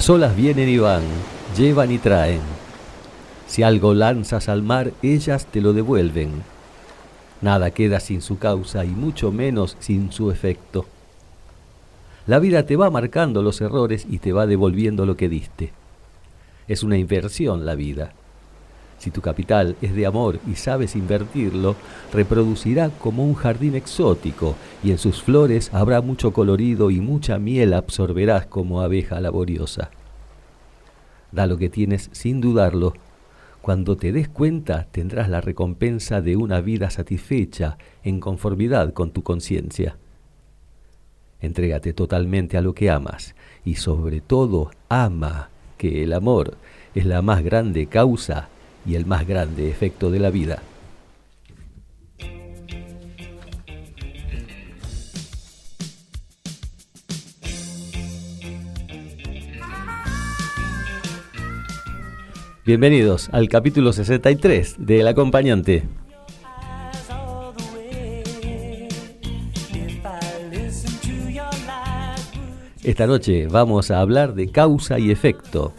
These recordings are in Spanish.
Las olas vienen y van, llevan y traen. Si algo lanzas al mar, ellas te lo devuelven. Nada queda sin su causa y mucho menos sin su efecto. La vida te va marcando los errores y te va devolviendo lo que diste. Es una inversión la vida. Si tu capital es de amor y sabes invertirlo, reproducirá como un jardín exótico y en sus flores habrá mucho colorido y mucha miel absorberás como abeja laboriosa. Da lo que tienes sin dudarlo. Cuando te des cuenta tendrás la recompensa de una vida satisfecha en conformidad con tu conciencia. Entrégate totalmente a lo que amas y sobre todo ama que el amor es la más grande causa y el más grande efecto de la vida. Bienvenidos al capítulo 63 de El acompañante. Esta noche vamos a hablar de causa y efecto,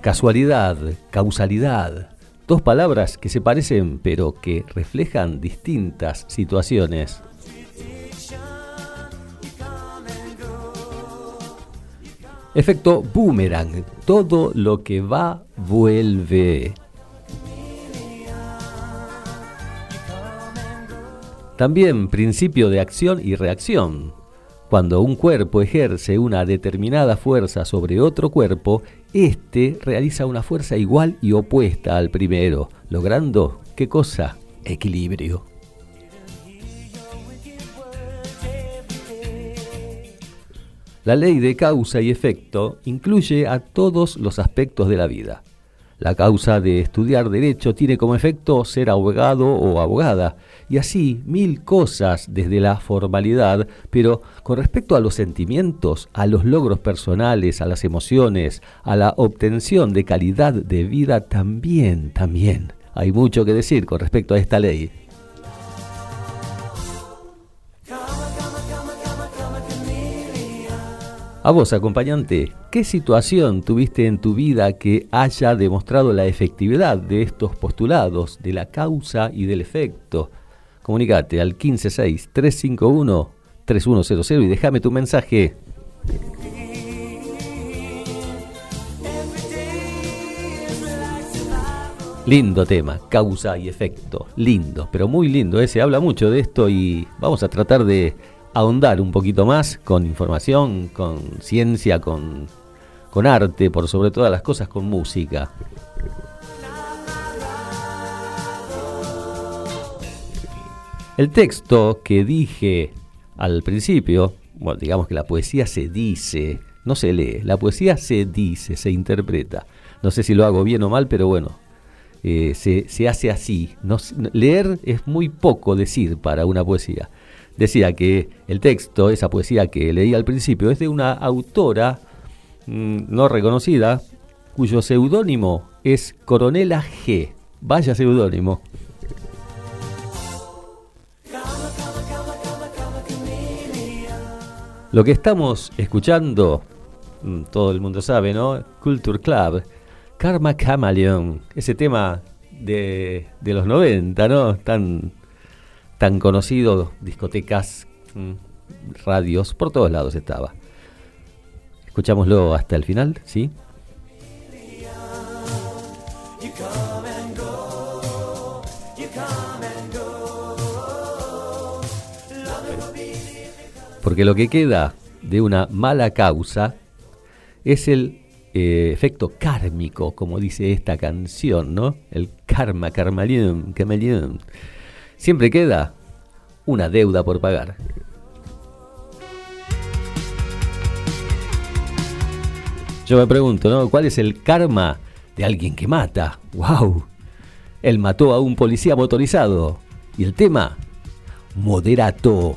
Casualidad, causalidad, dos palabras que se parecen pero que reflejan distintas situaciones. Efecto boomerang, todo lo que va vuelve. También principio de acción y reacción. Cuando un cuerpo ejerce una determinada fuerza sobre otro cuerpo, éste realiza una fuerza igual y opuesta al primero, logrando, ¿qué cosa? Equilibrio. La ley de causa y efecto incluye a todos los aspectos de la vida. La causa de estudiar derecho tiene como efecto ser abogado o abogada, y así mil cosas desde la formalidad, pero con respecto a los sentimientos, a los logros personales, a las emociones, a la obtención de calidad de vida, también, también. Hay mucho que decir con respecto a esta ley. A vos, acompañante, ¿qué situación tuviste en tu vida que haya demostrado la efectividad de estos postulados, de la causa y del efecto? Comunicate al 156-351-3100 y déjame tu mensaje. Lindo tema, causa y efecto. Lindo, pero muy lindo. ¿eh? Se habla mucho de esto y vamos a tratar de ahondar un poquito más con información, con ciencia, con, con arte, por sobre todas las cosas con música. El texto que dije al principio, bueno, digamos que la poesía se dice, no se lee, la poesía se dice, se interpreta. No sé si lo hago bien o mal, pero bueno, eh, se, se, hace así. Leer es muy poco decir para una poesía decía que el texto, esa poesía que leí al principio, es de una autora mm, no reconocida, cuyo seudónimo es Coronela G. Vaya seudónimo. Lo que estamos escuchando, mm, todo el mundo sabe, ¿no? Culture Club, Karma Chameleon, ese tema de, de los 90, ¿no? Tan tan conocido, discotecas, mm, radios, por todos lados estaba. Escuchámoslo hasta el final, ¿sí? Porque lo que queda de una mala causa es el eh, efecto kármico, como dice esta canción, ¿no? El karma, carmalión, camaleón. Siempre queda una deuda por pagar. Yo me pregunto, ¿no? ¿Cuál es el karma de alguien que mata? ¡Wow! Él mató a un policía motorizado. Y el tema, moderato.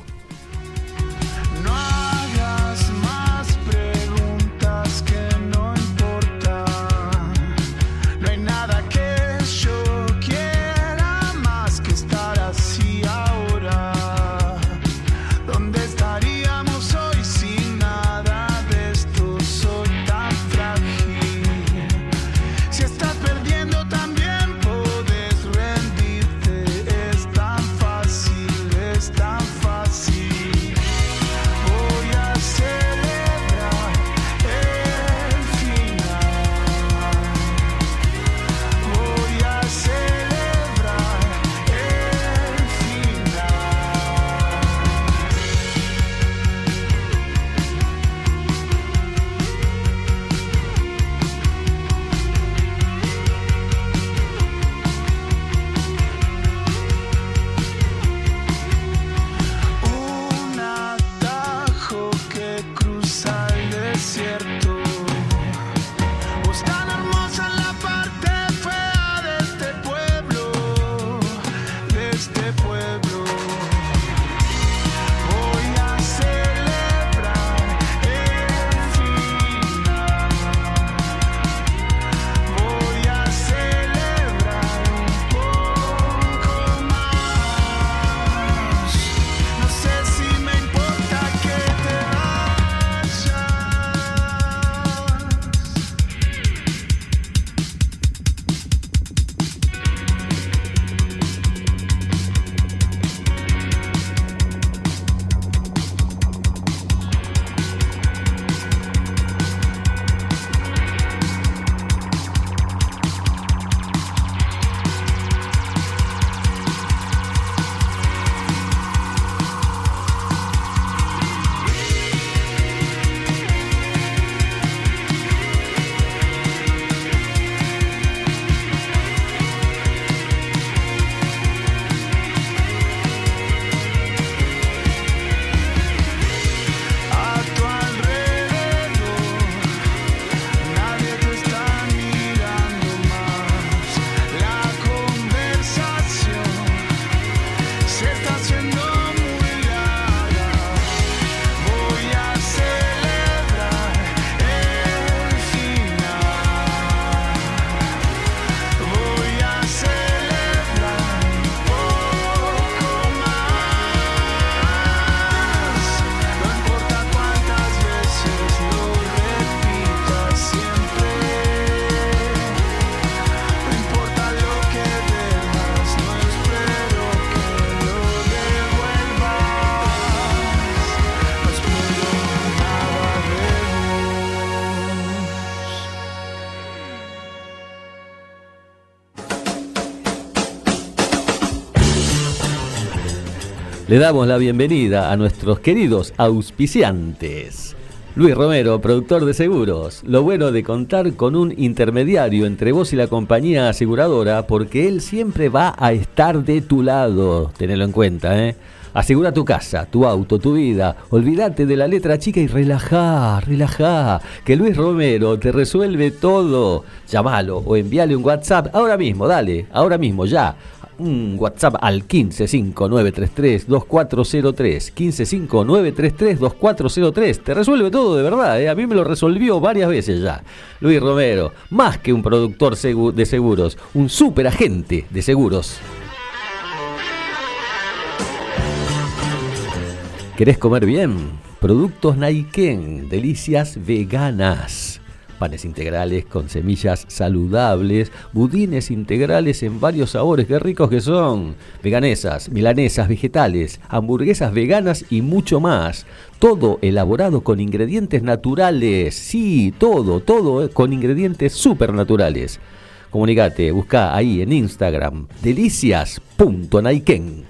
Le damos la bienvenida a nuestros queridos auspiciantes. Luis Romero, productor de seguros. Lo bueno de contar con un intermediario entre vos y la compañía aseguradora, porque él siempre va a estar de tu lado. Tenelo en cuenta, ¿eh? Asegura tu casa, tu auto, tu vida. Olvídate de la letra chica y relajá, relajá. Que Luis Romero te resuelve todo. Llámalo o envíale un WhatsApp ahora mismo, dale, ahora mismo, ya un WhatsApp al 1559332403. 1559332403. Te resuelve todo de verdad, ¿eh? a mí me lo resolvió varias veces ya. Luis Romero, más que un productor de seguros, un super agente de seguros. ¿Querés comer bien? Productos Naiken, delicias veganas panes integrales con semillas saludables, budines integrales en varios sabores, qué ricos que son, veganesas, milanesas, vegetales, hamburguesas veganas y mucho más. Todo elaborado con ingredientes naturales, sí, todo, todo con ingredientes supernaturales. Comunicate, busca ahí en Instagram delicias.naiken.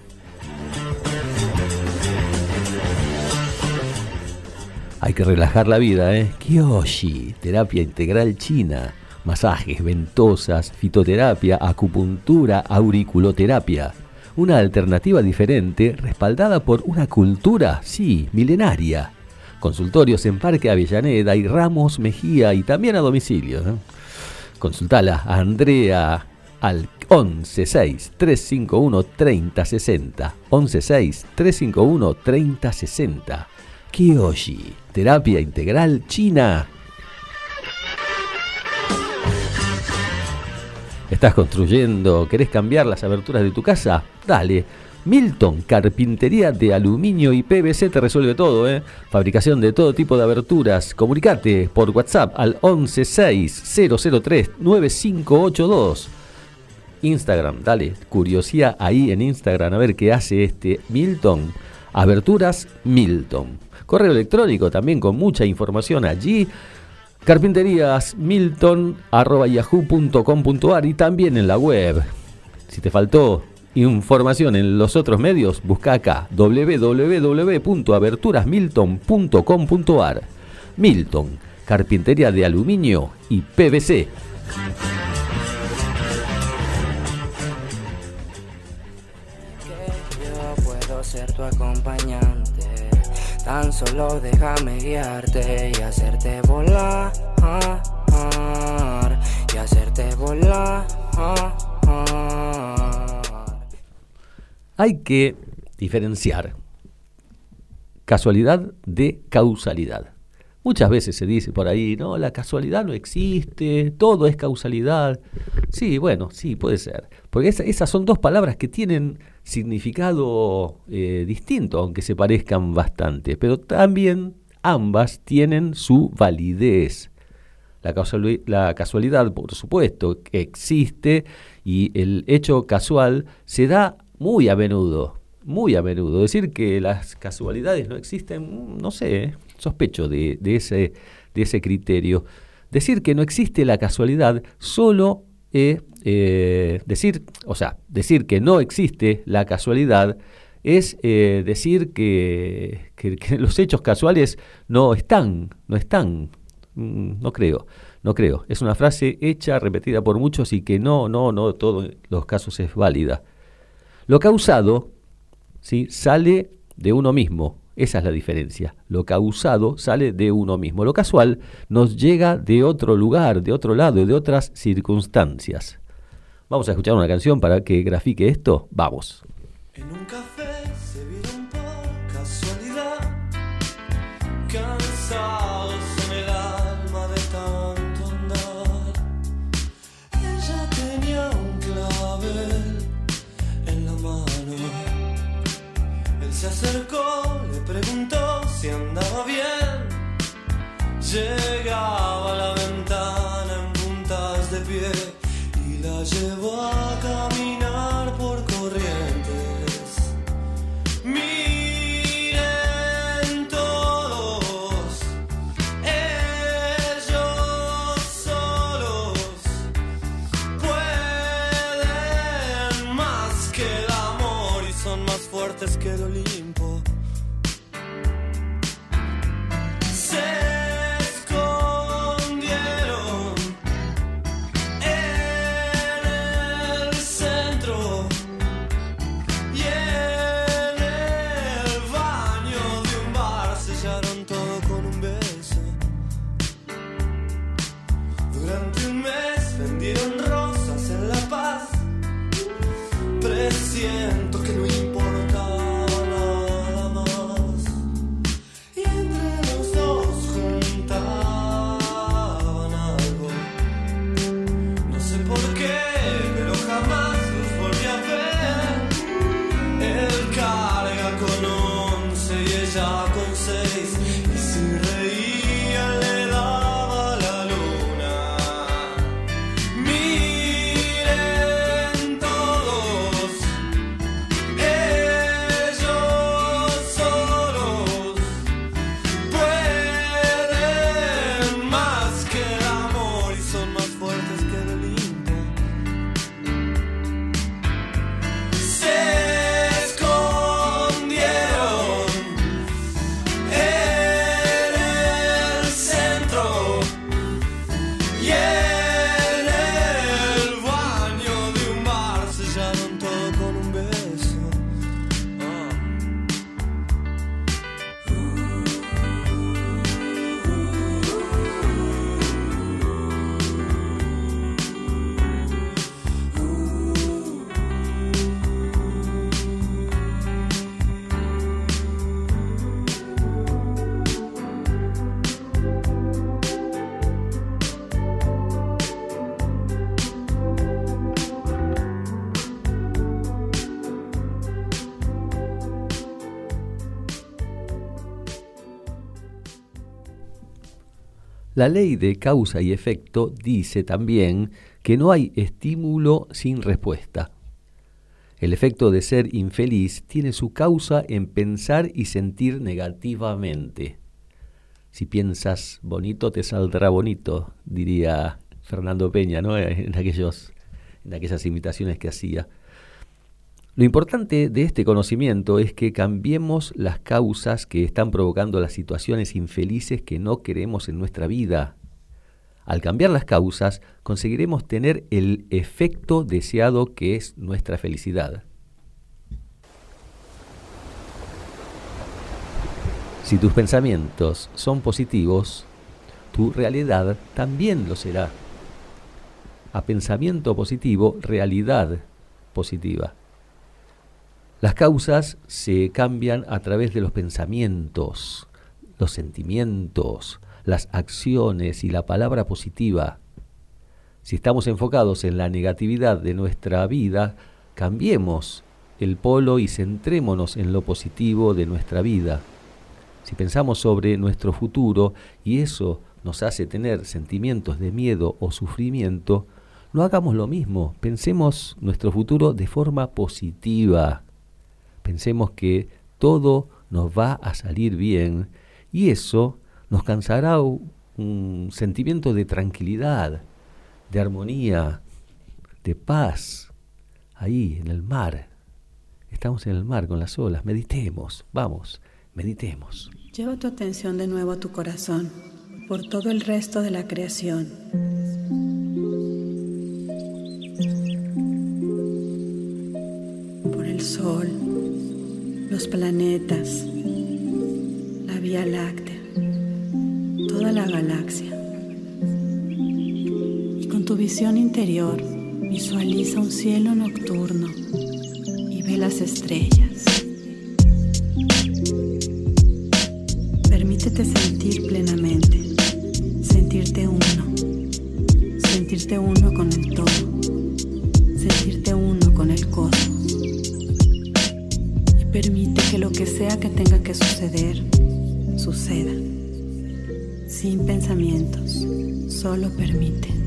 Hay que relajar la vida, ¿eh? Kyoshi, terapia integral china, masajes, ventosas, fitoterapia, acupuntura, auriculoterapia. Una alternativa diferente respaldada por una cultura, sí, milenaria. Consultorios en Parque Avellaneda y Ramos Mejía y también a domicilio. Consultala a Andrea al 116 351 3060 116 351 3060 Kiyoshi, terapia integral china. ¿Estás construyendo? ¿Querés cambiar las aberturas de tu casa? Dale. Milton, carpintería de aluminio y PVC te resuelve todo, ¿eh? Fabricación de todo tipo de aberturas. Comunicate por WhatsApp al 116-003-9582. Instagram, dale, curiosidad ahí en Instagram a ver qué hace este Milton. Aberturas Milton correo electrónico también con mucha información allí. Carpinteríasmilton.yahoo.com.ar y también en la web. Si te faltó información en los otros medios, busca acá www.aberturasmilton.com.ar. Milton, carpintería de aluminio y PVC. puedo ser tu acompañante Tan solo déjame guiarte y hacerte volar. Y hacerte volar. Hay que diferenciar casualidad de causalidad. Muchas veces se dice por ahí, no, la casualidad no existe, todo es causalidad. Sí, bueno, sí, puede ser. Porque esas son dos palabras que tienen significado eh, distinto, aunque se parezcan bastante, pero también ambas tienen su validez. La, la casualidad, por supuesto, existe y el hecho casual se da muy a menudo, muy a menudo. Decir que las casualidades no existen, no sé, ¿eh? sospecho de, ese, de ese criterio. Decir que no existe la casualidad solo es eh, decir, o sea, decir que no existe la casualidad es eh, decir que, los hechos casuales no están, no están, mm, no creo, no creo. Es una frase hecha, repetida por muchos y que no, no, no, todos los casos es válida. Lo causado, ¿sí? sale de uno mismo, esa es la diferencia. Lo causado sale de uno mismo. Lo casual nos llega de otro lugar, de otro lado, de otras circunstancias. Vamos a escuchar una canción para que grafique esto. Vamos. En un café se vieron por casualidad, cansados en el alma de tanto andar. Ella tenía un clavel en la mano. Él se acercó preguntó si andaba bien. Llegaba a la ventana que el amor y son más fuertes que el Olimpo. La ley de causa y efecto dice también que no hay estímulo sin respuesta. El efecto de ser infeliz tiene su causa en pensar y sentir negativamente. Si piensas bonito, te saldrá bonito, diría Fernando Peña, ¿no? En, aquellos, en aquellas imitaciones que hacía. Lo importante de este conocimiento es que cambiemos las causas que están provocando las situaciones infelices que no queremos en nuestra vida. Al cambiar las causas, conseguiremos tener el efecto deseado que es nuestra felicidad. Si tus pensamientos son positivos, tu realidad también lo será. A pensamiento positivo, realidad positiva. Las causas se cambian a través de los pensamientos, los sentimientos, las acciones y la palabra positiva. Si estamos enfocados en la negatividad de nuestra vida, cambiemos el polo y centrémonos en lo positivo de nuestra vida. Si pensamos sobre nuestro futuro y eso nos hace tener sentimientos de miedo o sufrimiento, no hagamos lo mismo, pensemos nuestro futuro de forma positiva pensemos que todo nos va a salir bien y eso nos cansará un sentimiento de tranquilidad, de armonía, de paz, ahí en el mar. Estamos en el mar con las olas, meditemos, vamos, meditemos. Lleva tu atención de nuevo a tu corazón por todo el resto de la creación. Por el sol los planetas, la Vía Láctea, toda la galaxia. Y con tu visión interior visualiza un cielo nocturno y ve las estrellas. Permítete sentir plenamente, sentirte uno, sentirte uno con el todo, que lo que sea que tenga que suceder, suceda. Sin pensamientos, solo permite.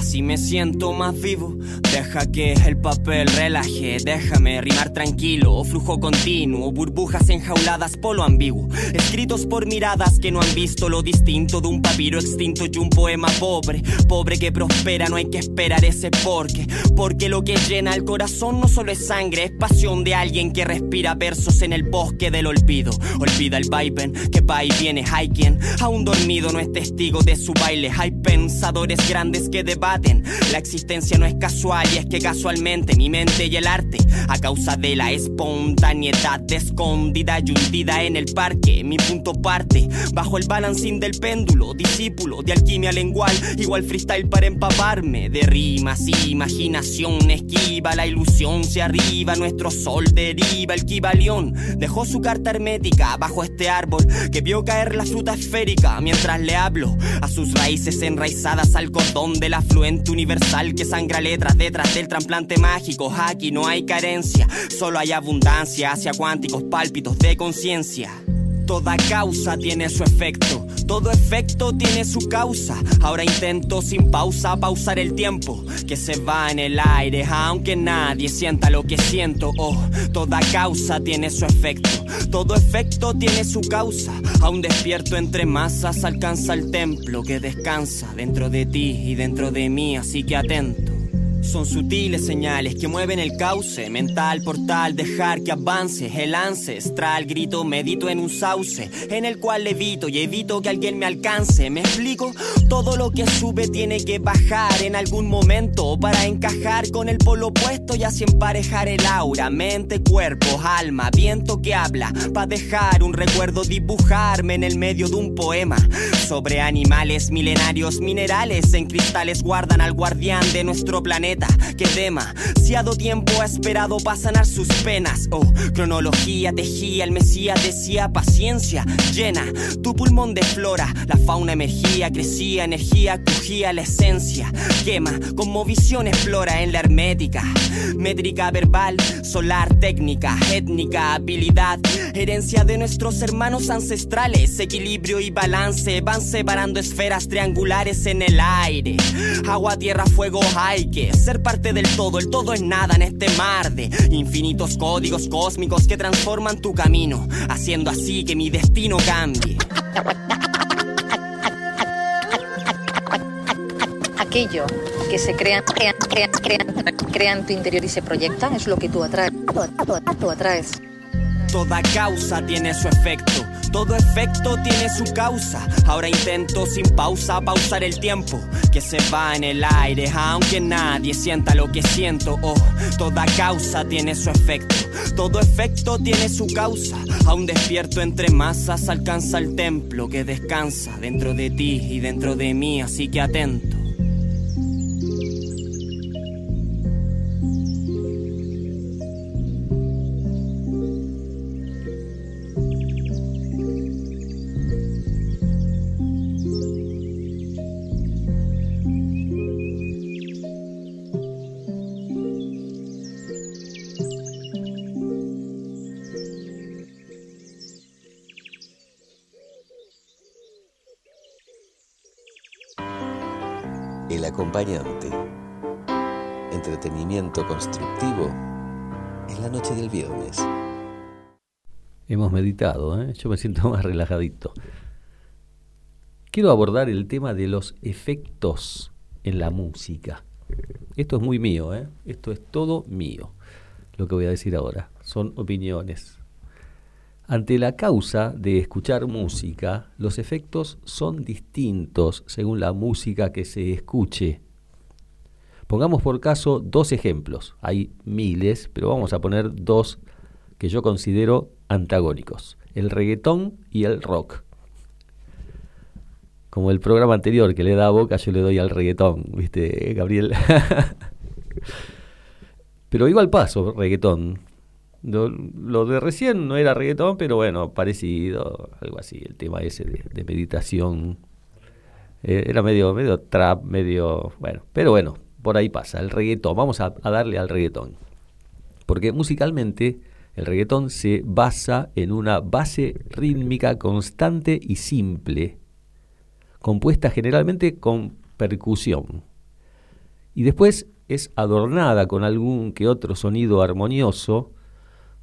Así me siento más vivo. Deja que el papel relaje, déjame rimar tranquilo, flujo continuo, burbujas enjauladas, polo ambiguo, escritos por miradas que no han visto lo distinto de un papiro extinto y un poema pobre, pobre que prospera, no hay que esperar ese porqué, porque lo que llena el corazón no solo es sangre, es pasión de alguien que respira versos en el bosque del olvido, olvida el viben que va y viene, hay quien aún dormido no es testigo de su baile, hay pensadores grandes que debaten, la existencia no es casual, y es que casualmente mi mente y el arte, a causa de la espontaneidad escondida y hundida en el parque, mi punto parte, bajo el balancín del péndulo, discípulo de alquimia lengual, igual freestyle para empaparme de rimas, imaginación esquiva, la ilusión se arriba, nuestro sol deriva, el kibalión dejó su carta hermética bajo este árbol que vio caer la fruta esférica mientras le hablo a sus raíces enraizadas al cordón del afluente universal que sangra letras de detrás del trasplante mágico. Aquí no hay carencia, solo hay abundancia hacia cuánticos pálpitos de conciencia. Toda causa tiene su efecto, todo efecto tiene su causa. Ahora intento sin pausa pausar el tiempo que se va en el aire, aunque nadie sienta lo que siento. Oh, toda causa tiene su efecto, todo efecto tiene su causa. Aún despierto entre masas alcanza el templo que descansa dentro de ti y dentro de mí, así que atento. Son sutiles señales que mueven el cauce mental, portal, dejar que avance el ancestral grito, medito en un sauce en el cual levito y evito que alguien me alcance. Me explico, todo lo que sube tiene que bajar en algún momento para encajar con el polo opuesto y así emparejar el aura, mente, cuerpo, alma, viento que habla, para dejar un recuerdo, dibujarme en el medio de un poema sobre animales milenarios, minerales en cristales guardan al guardián de nuestro planeta que demasiado tiempo ha esperado para sanar sus penas. Oh, cronología tejía, el Mesías decía paciencia llena tu pulmón de flora. La fauna emergía, crecía, energía, cogía la esencia. Quema, como visión explora en la hermética. Métrica verbal, solar, técnica, étnica, habilidad, herencia de nuestros hermanos ancestrales, equilibrio y balance van separando esferas triangulares en el aire. Agua, tierra, fuego, hay que ser parte del todo, el todo es nada en este mar de infinitos códigos cósmicos que transforman tu camino, haciendo así que mi destino cambie. Aquello que se crean, crean, crean, crean, tu interior y se proyectan es lo que tú atraes. Atraes. Toda causa tiene su efecto, todo efecto tiene su causa. Ahora intento sin pausa pausar el tiempo que se va en el aire, aunque nadie sienta lo que siento. Oh, toda causa tiene su efecto, todo efecto tiene su causa. Aún despierto entre masas alcanza el templo que descansa dentro de ti y dentro de mí, así que atento. Entretenimiento constructivo en la noche del viernes. Hemos meditado, ¿eh? yo me siento más relajadito. Quiero abordar el tema de los efectos en la música. Esto es muy mío, ¿eh? esto es todo mío, lo que voy a decir ahora. Son opiniones, ante la causa de escuchar música, los efectos son distintos según la música que se escuche. Pongamos por caso dos ejemplos. Hay miles, pero vamos a poner dos que yo considero antagónicos. El reggaetón y el rock. Como el programa anterior que le da boca, yo le doy al reggaetón, ¿viste, Gabriel? pero iba al paso, reggaetón. Lo, de recién no era reggaetón, pero bueno, parecido, algo así, el tema ese de, meditación. Eh, era medio, medio trap, medio, bueno, pero bueno, por ahí pasa, el reggaetón, vamos a, darle al reggaetón. Porque musicalmente el reggaetón se basa en una base rítmica constante y simple, compuesta generalmente con percusión. Y después es adornada con algún que otro sonido armonioso,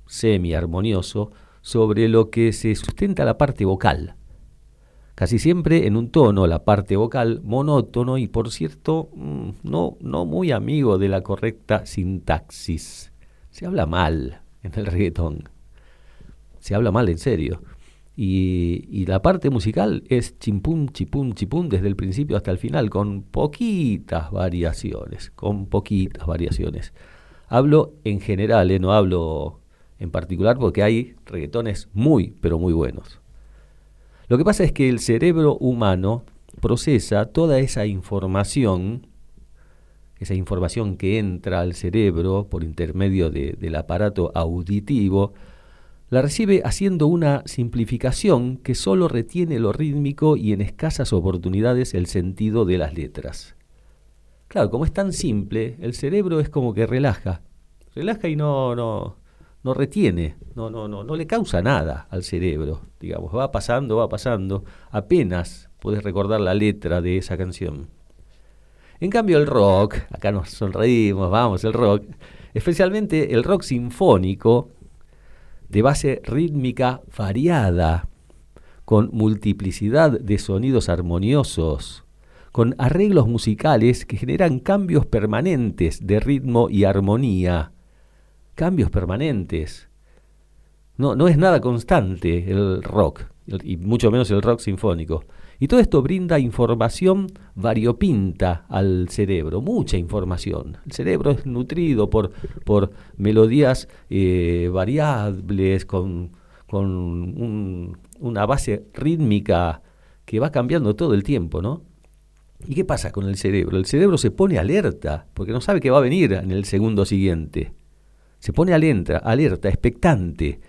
semi-armonioso sobre lo que se sustenta la parte vocal. Casi siempre en un tono, la parte vocal monótono y por cierto mm, no, no muy amigo de la correcta sintaxis. Se habla mal en el reggaetón. Se habla mal en serio. Y, la parte musical es chimpum, chipum, chipum desde el principio hasta el final, con poquitas variaciones, con poquitas variaciones. Hablo en general, ¿eh? no hablo en particular porque hay reggaetones muy, pero muy buenos. Lo que pasa es que el cerebro humano procesa toda esa información, esa información que entra al cerebro por intermedio del aparato auditivo, la recibe haciendo una simplificación que solo retiene lo rítmico y en escasas oportunidades el sentido de las letras. Claro, como es tan simple, el cerebro es como que relaja, relaja y no, no, no retiene, no, no, no, no le causa nada al cerebro, digamos, va pasando, va pasando, apenas puedes recordar la letra de esa canción. En cambio el rock, acá nos sonreímos, vamos, el rock, especialmente el rock sinfónico, de base rítmica variada, con multiplicidad de sonidos armoniosos, con arreglos musicales que generan cambios permanentes de ritmo y armonía, cambios permanentes. No, no es nada constante el rock, y mucho menos el rock sinfónico. Y todo esto brinda información variopinta al cerebro, mucha información. El cerebro es nutrido por, por melodías eh, variables, con, con una base rítmica que va cambiando todo el tiempo, ¿no? ¿Y qué pasa con el cerebro? El cerebro se pone alerta porque no sabe qué va a venir en el segundo siguiente se pone alerta, alerta, expectante,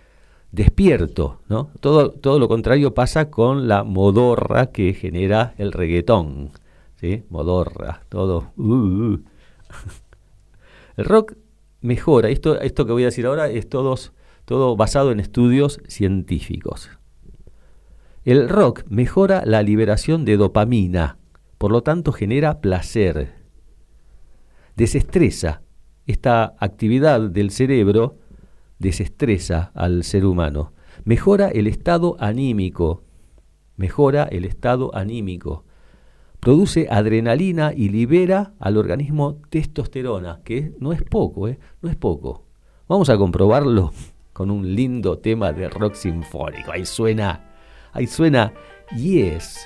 despierto, ¿no? Todo, todo lo contrario pasa con la modorra que genera el reggaetón, ¿sí? Modorra, todo. Uh, uh. El rock mejora, esto, esto que voy a decir ahora es todos, todo basado en estudios científicos. El rock mejora la liberación de dopamina, por lo tanto genera placer. Desestresa. Esta actividad del cerebro desestresa al ser humano. Mejora el estado anímico. Mejora el estado anímico. Produce adrenalina y libera al organismo testosterona, que no es poco, ¿eh? No es poco. Vamos a comprobarlo con un lindo tema de rock sinfónico. Ahí suena, ahí suena Yes.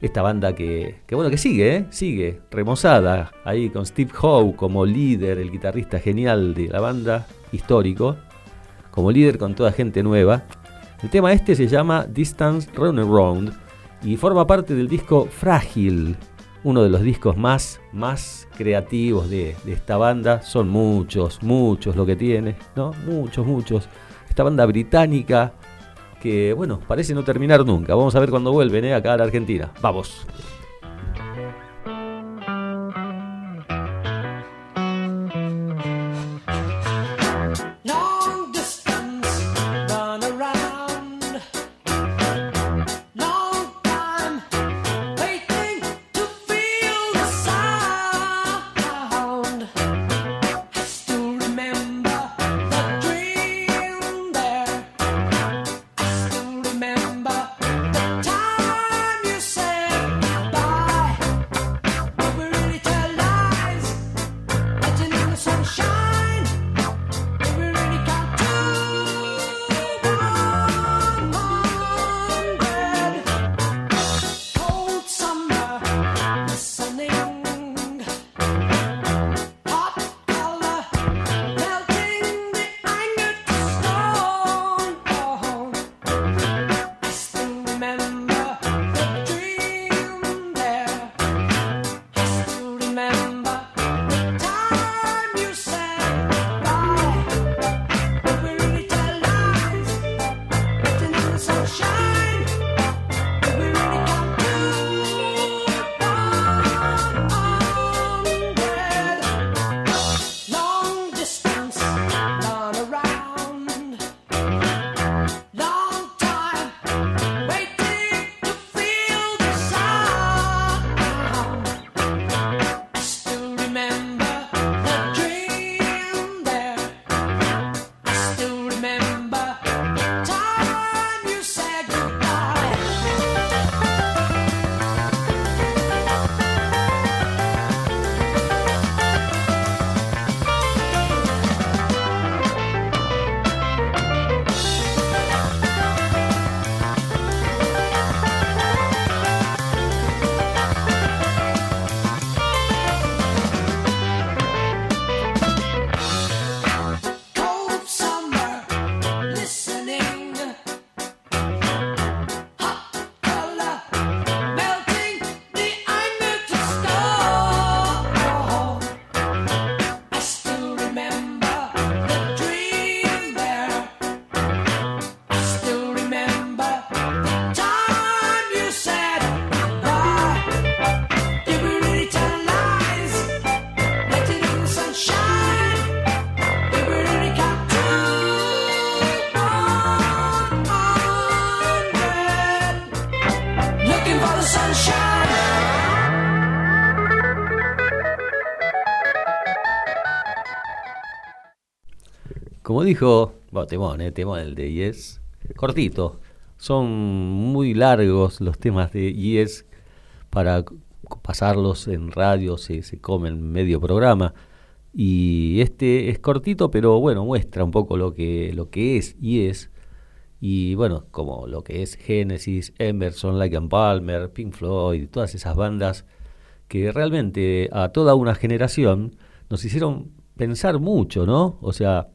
Esta banda que, que bueno, que sigue, ¿eh? sigue, remozada, ahí con Steve Howe como líder, el guitarrista genial de la banda, histórico, como líder con toda gente nueva. El tema este se llama Distance Run Around y forma parte del disco Frágil, uno de los discos más, más creativos de, de, esta banda. Son muchos, muchos lo que tiene, ¿no? Muchos, muchos. Esta banda británica que, bueno, parece no terminar nunca. Vamos a ver cuando vuelven, ¿eh? Acá a la Argentina. Vamos. Como dijo, bueno, temón, eh, temón el de Yes, cortito. Son muy largos los temas de Yes para pasarlos en radio, se, se comen medio programa. Y este es cortito, pero bueno, muestra un poco lo que, lo que es Yes. Y bueno, como lo que es Genesis, Emerson, Lake and Palmer, Pink Floyd, todas esas bandas que realmente a toda una generación nos hicieron pensar mucho, ¿no? O sea,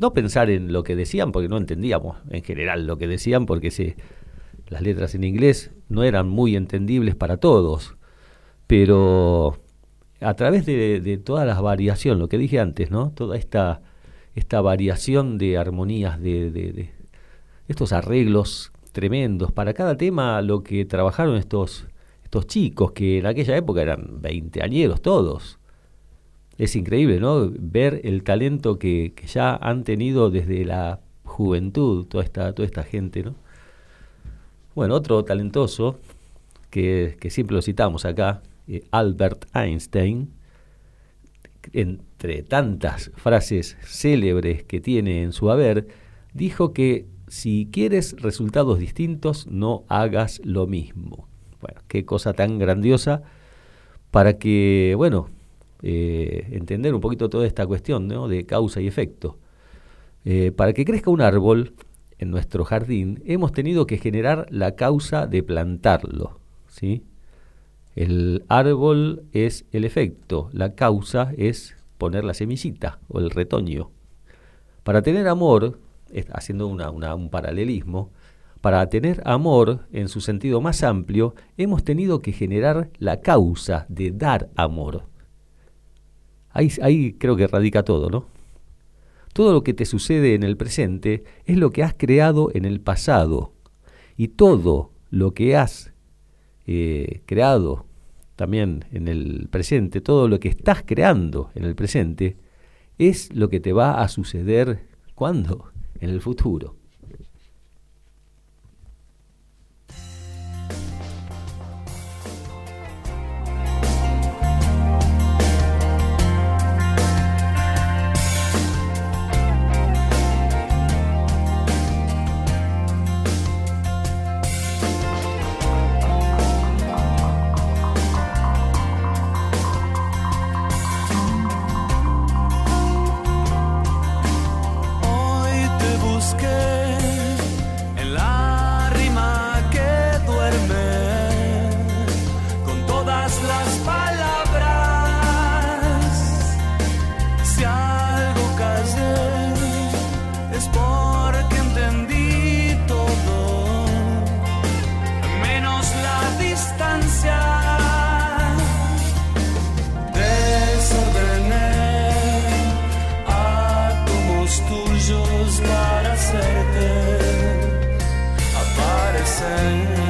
no pensar en lo que decían, porque no entendíamos en general lo que decían, porque las letras en inglés no eran muy entendibles para todos, pero a través de, de toda la variación, lo que dije antes, ¿no? Toda esta, esta variación de armonías, de, de, de estos arreglos tremendos, para cada tema lo que trabajaron estos, estos chicos, que en aquella época eran veinteañeros todos, es increíble, ¿no? Ver el talento que, que, ya han tenido desde la juventud toda esta, toda esta gente, ¿no? Bueno, otro talentoso que, que siempre lo citamos acá, eh, Albert Einstein, entre tantas frases célebres que tiene en su haber, dijo que si quieres resultados distintos, no hagas lo mismo. Bueno, qué cosa tan grandiosa para que, bueno, eh, entender un poquito toda esta cuestión de causa y efecto. Eh, para que crezca un árbol en nuestro jardín, hemos tenido que generar la causa de plantarlo. ¿sí? El árbol es el efecto, la causa es poner la semillita o el retoño. Para tener amor, haciendo un paralelismo, para tener amor en su sentido más amplio, hemos tenido que generar la causa de dar amor. Ahí, ahí creo que radica todo, ¿no? Todo lo que te sucede en el presente es lo que has creado en el pasado. Y todo lo que has eh, creado también en el presente, todo lo que estás creando en el presente, es lo que te va a suceder cuando? En el futuro. sun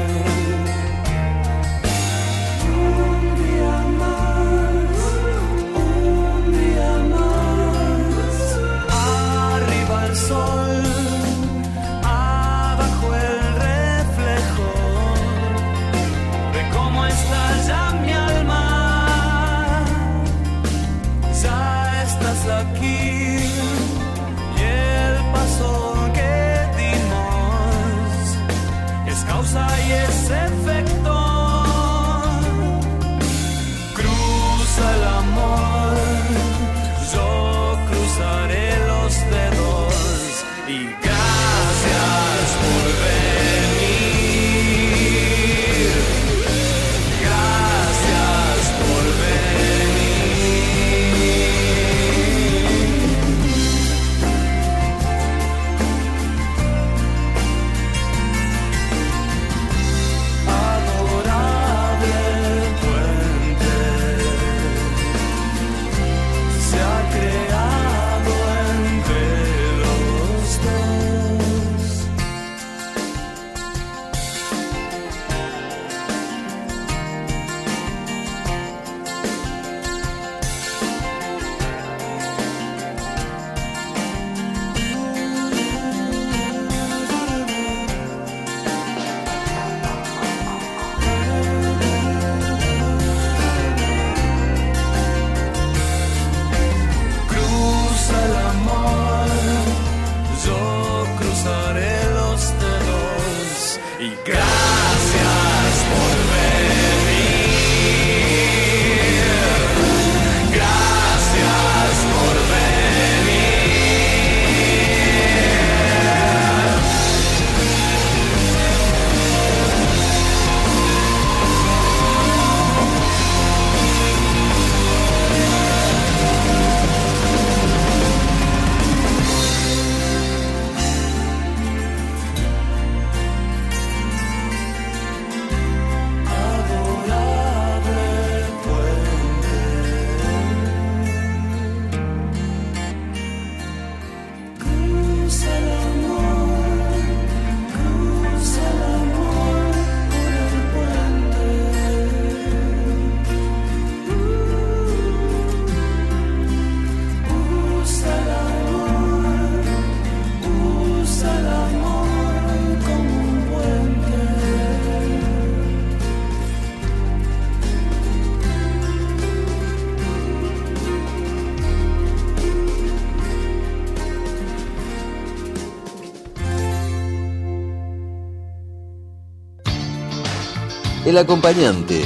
El acompañante.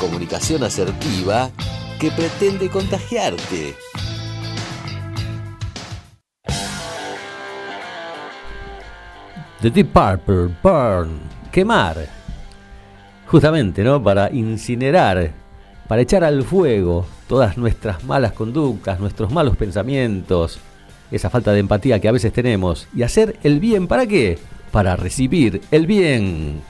Comunicación asertiva que pretende contagiarte. The Deep Purple, Burn, quemar. Justamente, ¿no? Para incinerar, para echar al fuego todas nuestras malas conductas, nuestros malos pensamientos, esa falta de empatía que a veces tenemos y hacer el bien, ¿para qué? Para recibir el bien.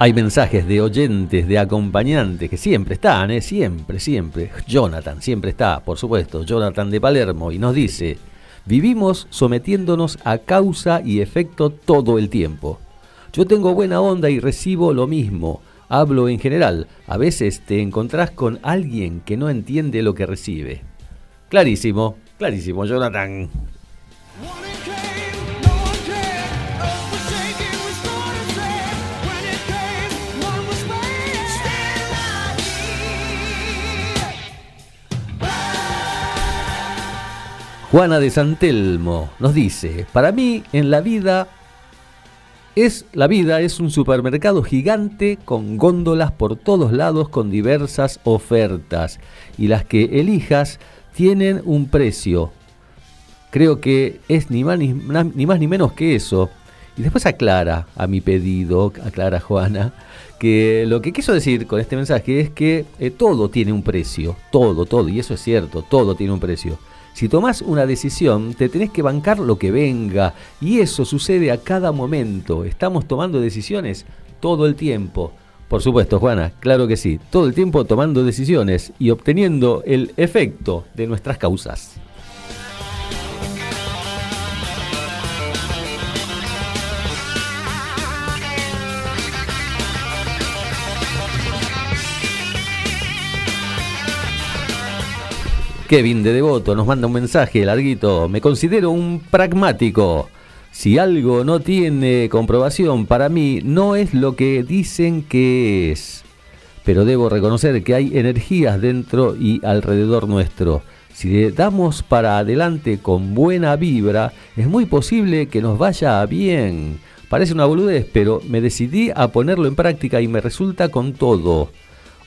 Hay mensajes de oyentes, de acompañantes que siempre están, ¿eh? siempre, siempre. Jonathan siempre está, por supuesto, Jonathan de Palermo, y nos dice, vivimos sometiéndonos a causa y efecto todo el tiempo. Yo tengo buena onda y recibo lo mismo. Hablo en general. A veces te encontrás con alguien que no entiende lo que recibe. Clarísimo, clarísimo, Jonathan. Juana de Santelmo nos dice, para mí en la vida es la vida es un supermercado gigante con góndolas por todos lados con diversas ofertas y las que elijas tienen un precio. Creo que es ni más ni, ni más ni menos que eso. Y después aclara a mi pedido, aclara Juana, que lo que quiso decir con este mensaje es que eh, todo tiene un precio, todo, todo, y eso es cierto, todo tiene un precio. Si tomás una decisión, te tenés que bancar lo que venga. Y eso sucede a cada momento. Estamos tomando decisiones todo el tiempo. Por supuesto, Juana, claro que sí. Todo el tiempo tomando decisiones y obteniendo el efecto de nuestras causas. Kevin de Devoto nos manda un mensaje larguito. Me considero un pragmático. Si algo no tiene comprobación, para mí no es lo que dicen que es. Pero debo reconocer que hay energías dentro y alrededor nuestro. Si damos para adelante con buena vibra, es muy posible que nos vaya bien. Parece una boludez, pero me decidí a ponerlo en práctica y me resulta con todo.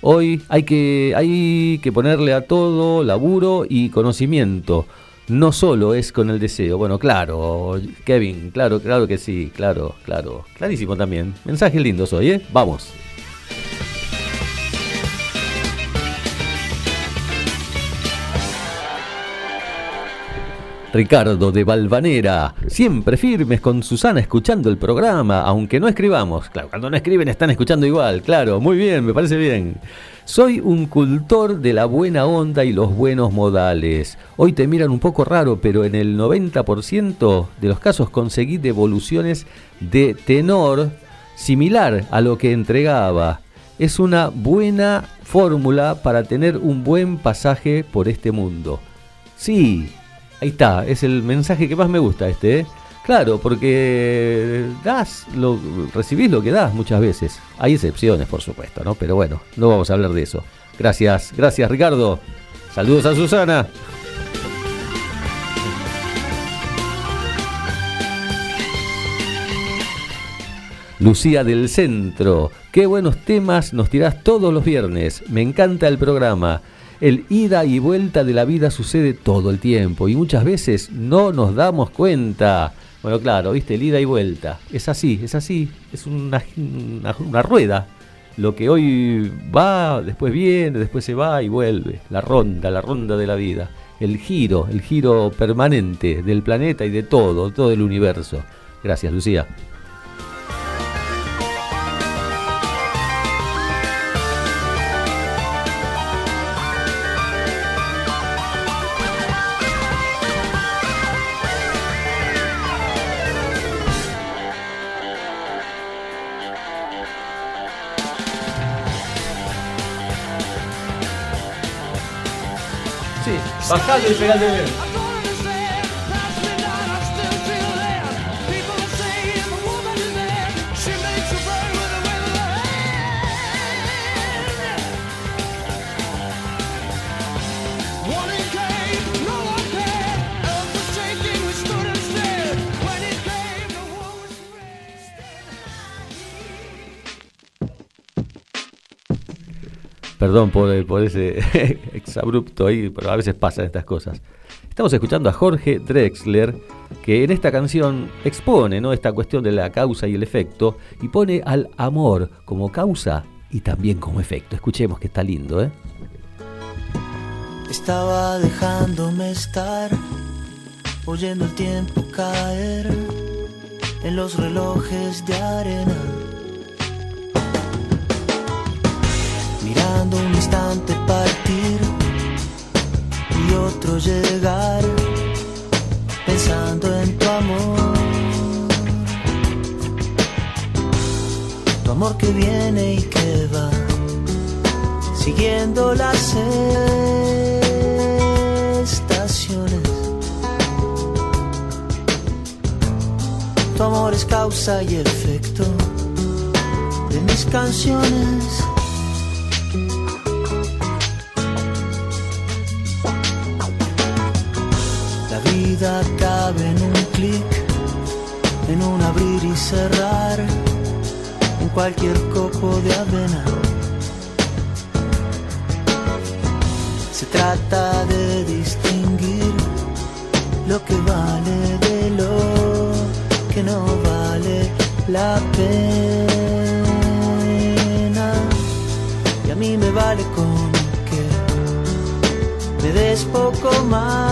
Hoy hay que, hay que ponerle a todo laburo y conocimiento. No solo es con el deseo. Bueno, claro, Kevin, claro, claro que sí, claro, claro. Clarísimo también. Mensajes lindos hoy, ¿eh? Vamos. Ricardo de Valvanera, siempre firmes con Susana escuchando el programa, aunque no escribamos. Claro, cuando no escriben están escuchando igual, claro, muy bien, me parece bien. Soy un cultor de la buena onda y los buenos modales. Hoy te miran un poco raro, pero en el 90% de los casos conseguí devoluciones de tenor similar a lo que entregaba. Es una buena fórmula para tener un buen pasaje por este mundo. Sí, Ahí está, es el mensaje que más me gusta este, ¿eh? Claro, porque das, lo, recibís lo que das muchas veces. Hay excepciones, por supuesto, ¿no? Pero bueno, no vamos a hablar de eso. Gracias, gracias Ricardo. Saludos a Susana. Lucía del Centro, qué buenos temas nos tirás todos los viernes. Me encanta el programa. El ida y vuelta de la vida sucede todo el tiempo y muchas veces no nos damos cuenta. Bueno, claro, viste, el ida y vuelta. Es así, es así, es una, una, rueda. Lo que hoy va, después viene, después se va y vuelve. La ronda, la ronda de la vida. El giro, el giro permanente del planeta y de todo, todo el universo. Gracias, Lucía. Bajalo y pegale bien. Perdón por, por ese exabrupto ahí, pero a veces pasan estas cosas. Estamos escuchando a Jorge Drexler, que en esta canción expone ¿no? esta cuestión de la causa y el efecto y pone al amor como causa y también como efecto. Escuchemos que está lindo, ¿eh? Estaba dejándome estar, oyendo el tiempo caer en los relojes de arena un instante partir y otro llegar, pensando en tu amor. Tu amor que viene y que va, siguiendo las estaciones. Tu amor es causa y efecto de mis canciones. Vida en un clic, en un abrir y cerrar, en cualquier copo de avena. Se trata de distinguir lo que vale de lo que no vale la pena. Y a mí me vale con que me des poco más.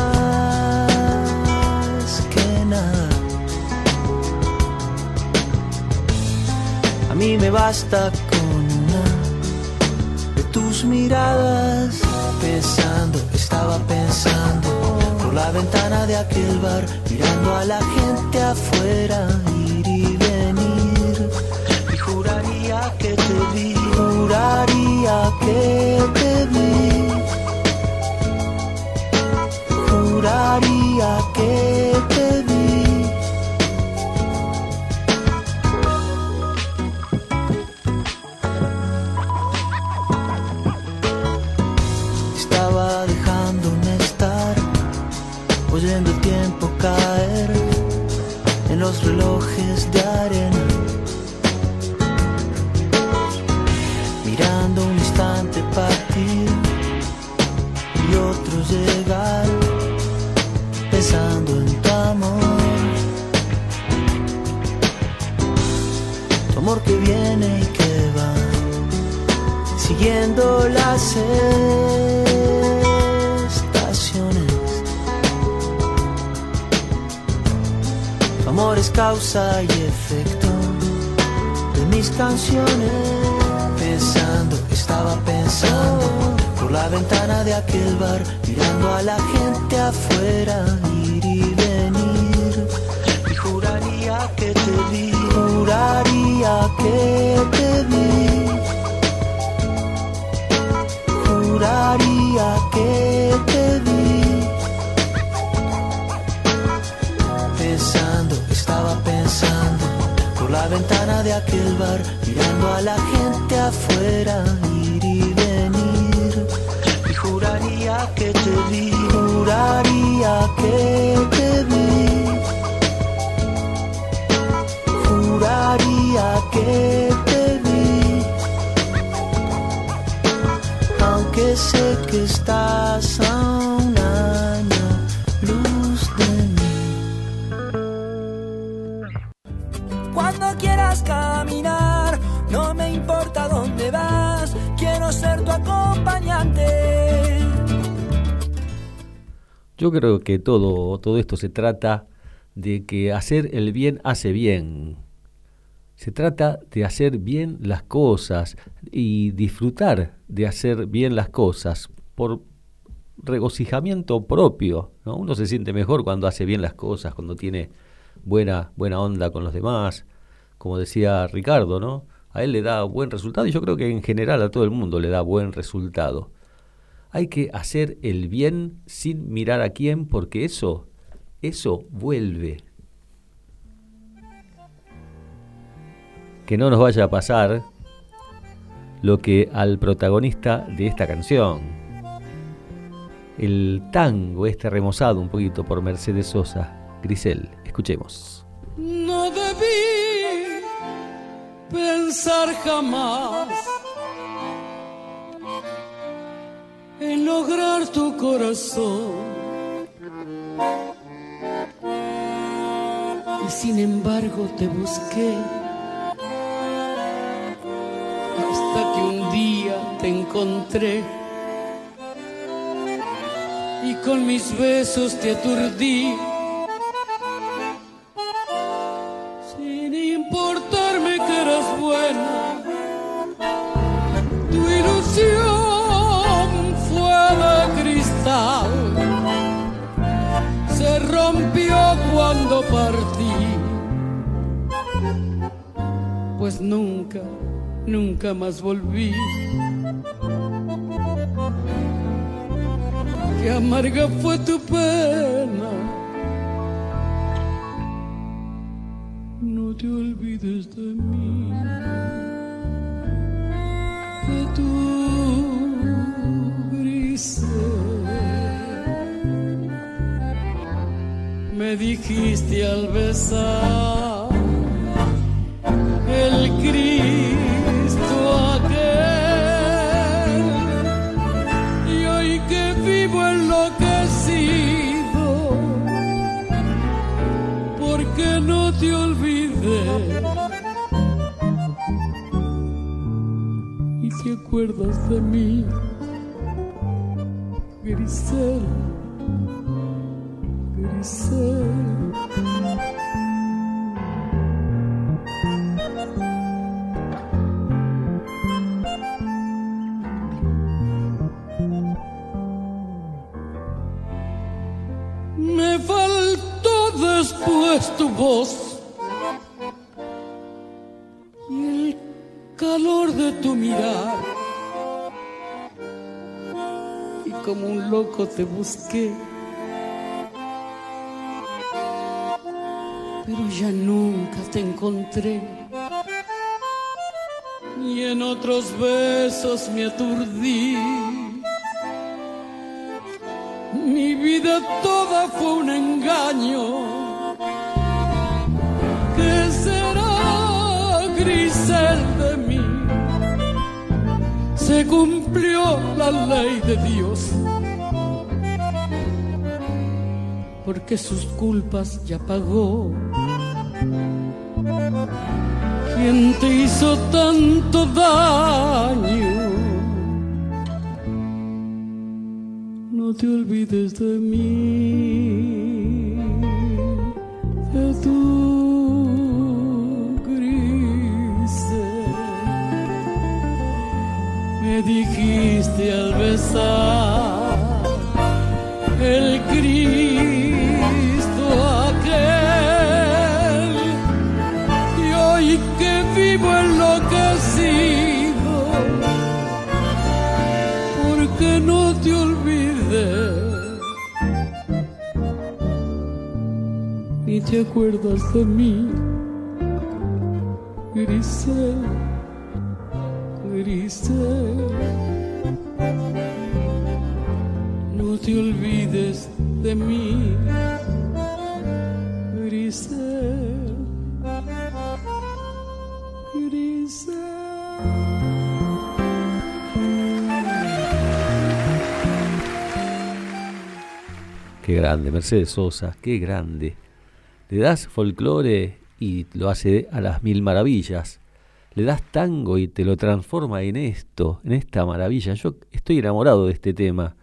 Mí me basta con una de tus miradas. Pensando, estaba pensando por la ventana de aquel bar, mirando a la gente afuera ir y venir. Y juraría que te vi, juraría que te vi. Juraría que los relojes de arena. Mirando un instante partir y otro llegar, pensando en tu amor. Tu amor que viene y que va, siguiendo la sed. Causa y efecto de mis canciones. Pensando, estaba pensando por la ventana de aquel bar, mirando a la gente afuera ir y venir. Y juraría que te vi, juraría que te vi. Juraría que de aquel bar, mirando a la gente afuera ir y venir. Y juraría que te vi, juraría que te vi. Juraría que te vi. Aunque sé que estás Yo creo que todo, todo esto se trata de que hacer el bien hace bien. Se trata de hacer bien las cosas y disfrutar de hacer bien las cosas por regocijamiento propio. ¿no? Uno se siente mejor cuando hace bien las cosas, cuando tiene buena, buena onda con los demás. Como decía Ricardo, ¿no? A él le da buen resultado y yo creo que en general a todo el mundo le da buen resultado. Hay que hacer el bien sin mirar a quién, porque eso, eso vuelve. Que no nos vaya a pasar lo que al protagonista de esta canción. El tango este remozado un poquito por Mercedes Sosa, Grisel. Escuchemos. No debí pensar jamás en lograr tu corazón. Y sin embargo te busqué hasta que un día te encontré y con mis besos te aturdí. Partí, pues nunca, nunca más volví. Qué amarga fue tu pena. No te olvides de mí, Me dijiste al besar el Cristo aquel. Y hoy que vivo enloquecido porque no te olvidé y te acuerdas de mí Grisel te busqué, pero ya nunca te encontré. Y en otros besos me aturdí. Mi vida toda fue un engaño. ¿Qué será grisel de mí? Se cumplió la ley de Dios. Porque sus culpas ya pagó. ¿Quién te hizo tanto daño? No te olvides de mí, de tu grisel. Me dijiste al besar el Cristo te acuerdas de mí. Grisel Grisel no te olvides de mí. Grisel Qué grande, Mercedes Sosa, qué grande. Le das folclore y lo hace a las mil maravillas. Le das tango y te lo transforma en esto, en esta maravilla. Yo estoy enamorado de este tema,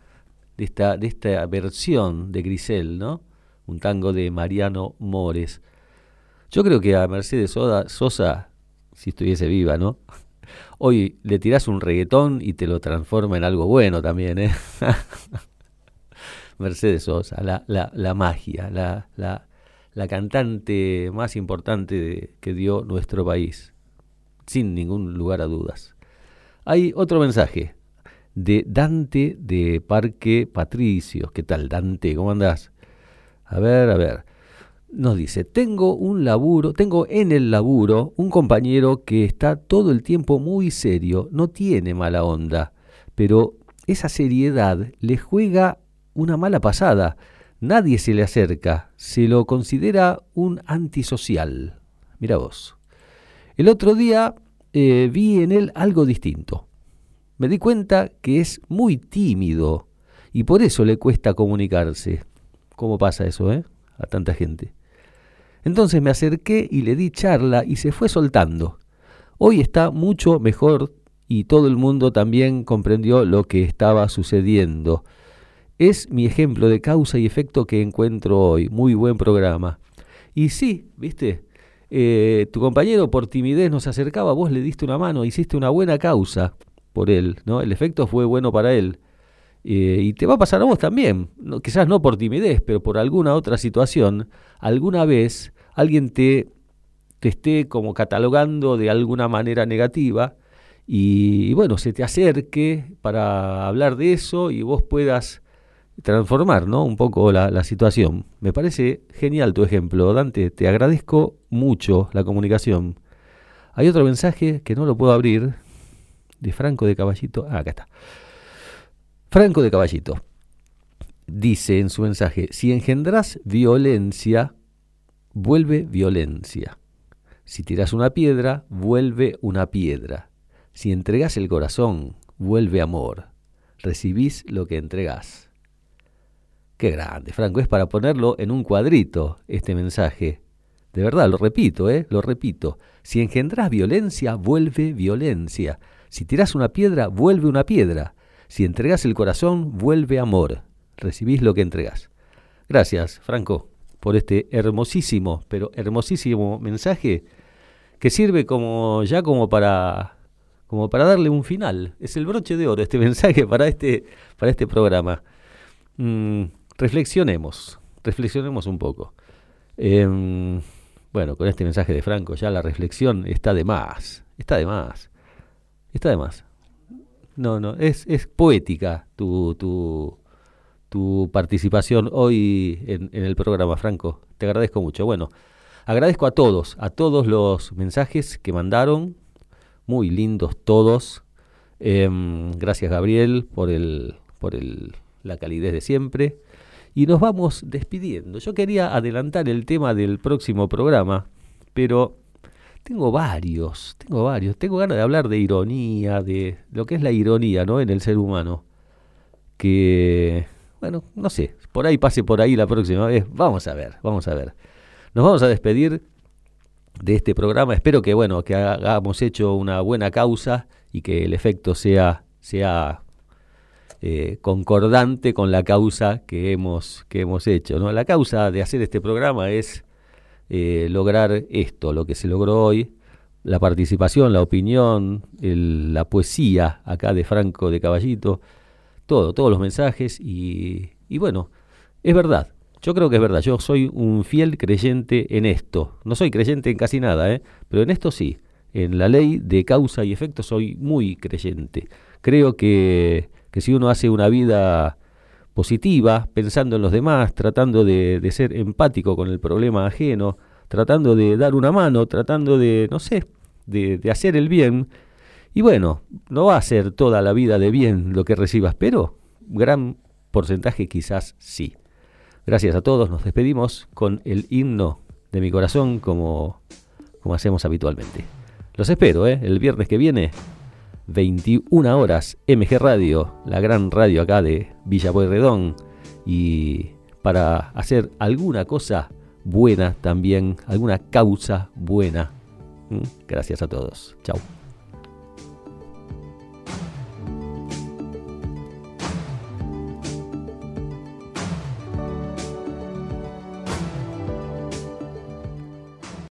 de esta, de esta versión de Grisel, ¿no? Un tango de Mariano Mores. Yo creo que a Mercedes Sosa, si estuviese viva, ¿no? Hoy le tirás un reggaetón y te lo transforma en algo bueno también, ¿eh? Mercedes Sosa, la, la, la magia, la, la, la, cantante más importante de, que dio nuestro país, sin ningún lugar a dudas. Hay otro mensaje. de Dante de Parque Patricios. ¿Qué tal, Dante? ¿Cómo andás? A ver, a ver. Nos dice, tengo un laburo, tengo en el laburo un compañero que está todo el tiempo muy serio, no tiene mala onda, pero esa seriedad le juega una mala pasada. Nadie se le acerca, se lo considera un antisocial. Mira vos. El otro día eh, vi en él algo distinto. Me di cuenta que es muy tímido y por eso le cuesta comunicarse. ¿Cómo pasa eso, eh? A tanta gente. Entonces me acerqué y le di charla y se fue soltando. Hoy está mucho mejor y todo el mundo también comprendió lo que estaba sucediendo. Es mi ejemplo de causa y efecto que encuentro hoy. Muy buen programa. Y sí, viste, eh, tu compañero por timidez nos acercaba, vos le diste una mano, hiciste una buena causa por él, ¿no? El efecto fue bueno para él. Eh, y te va a pasar a vos también, quizás no por timidez, pero por alguna otra situación, alguna vez alguien te, te esté como catalogando de alguna manera negativa y, bueno, se te acerque para hablar de eso y vos puedas transformar ¿no? un poco la, la, situación. Me parece genial tu ejemplo, Dante. Te agradezco mucho la comunicación. Hay otro mensaje que no lo puedo abrir, de Franco de Caballito. Ah, acá está. Franco de Caballito dice en su mensaje, si engendrás violencia, vuelve violencia. Si tiras una piedra, vuelve una piedra. Si entregas el corazón, vuelve amor. Recibís lo que entregás. Qué grande, Franco, es para ponerlo en un cuadrito este mensaje. De verdad, lo repito, ¿eh? Lo repito. Si engendrás violencia, vuelve violencia. Si tiras una piedra, vuelve una piedra. Si entregas el corazón, vuelve amor. Recibís lo que entregás. Gracias, Franco, por este hermosísimo, pero hermosísimo mensaje que sirve como ya como para como para darle un final. Es el broche de oro este mensaje para este, para este programa. Mm, reflexionemos, reflexionemos un poco. Em, bueno, con este mensaje de Franco ya la reflexión está de más, está de más, está de más. No, no, es, es poética tu, tu, tu participación hoy en, el programa, Franco. Te agradezco mucho. Bueno, agradezco a todos, a todos los mensajes que mandaron, muy lindos todos. Em, gracias Gabriel por, el, por el, la calidez de siempre. Y nos vamos despidiendo. Yo quería adelantar el tema del próximo programa, pero tengo varios, tengo varios. Tengo ganas de hablar de ironía, de lo que es la ironía ¿no? en el ser humano. Que, bueno, no sé, por ahí pase por ahí la próxima vez. Vamos a ver, vamos a ver. Nos vamos a despedir de este programa. Espero que bueno, que hagamos hecho una buena causa y que el efecto sea, sea eh, concordante con la causa que hemos, que hemos hecho. ¿no? La causa de hacer este programa es eh, lograr esto, lo que se logró hoy, la participación, la opinión, la poesía acá de Franco de Caballito, todo, todos los mensajes y, y bueno, es verdad, yo creo que es verdad, yo soy un fiel creyente en esto. No soy creyente en casi nada, ¿eh? pero en esto sí. En la ley de causa y efecto soy muy creyente. Creo que, que si uno hace una vida positiva, pensando en los demás, tratando de, ser empático con el problema ajeno, tratando de dar una mano, tratando de, no sé, de, de hacer el bien, y bueno, no va a ser toda la vida de bien lo que recibas, pero gran porcentaje quizás sí. Gracias a todos, nos despedimos con el himno de mi corazón como, como hacemos habitualmente. Los espero, ¿eh? el viernes que viene, 21 horas, MG Radio, la gran radio acá de Villa Pueyrredón, y para hacer alguna cosa buena también, alguna causa buena. Gracias a todos. Chao.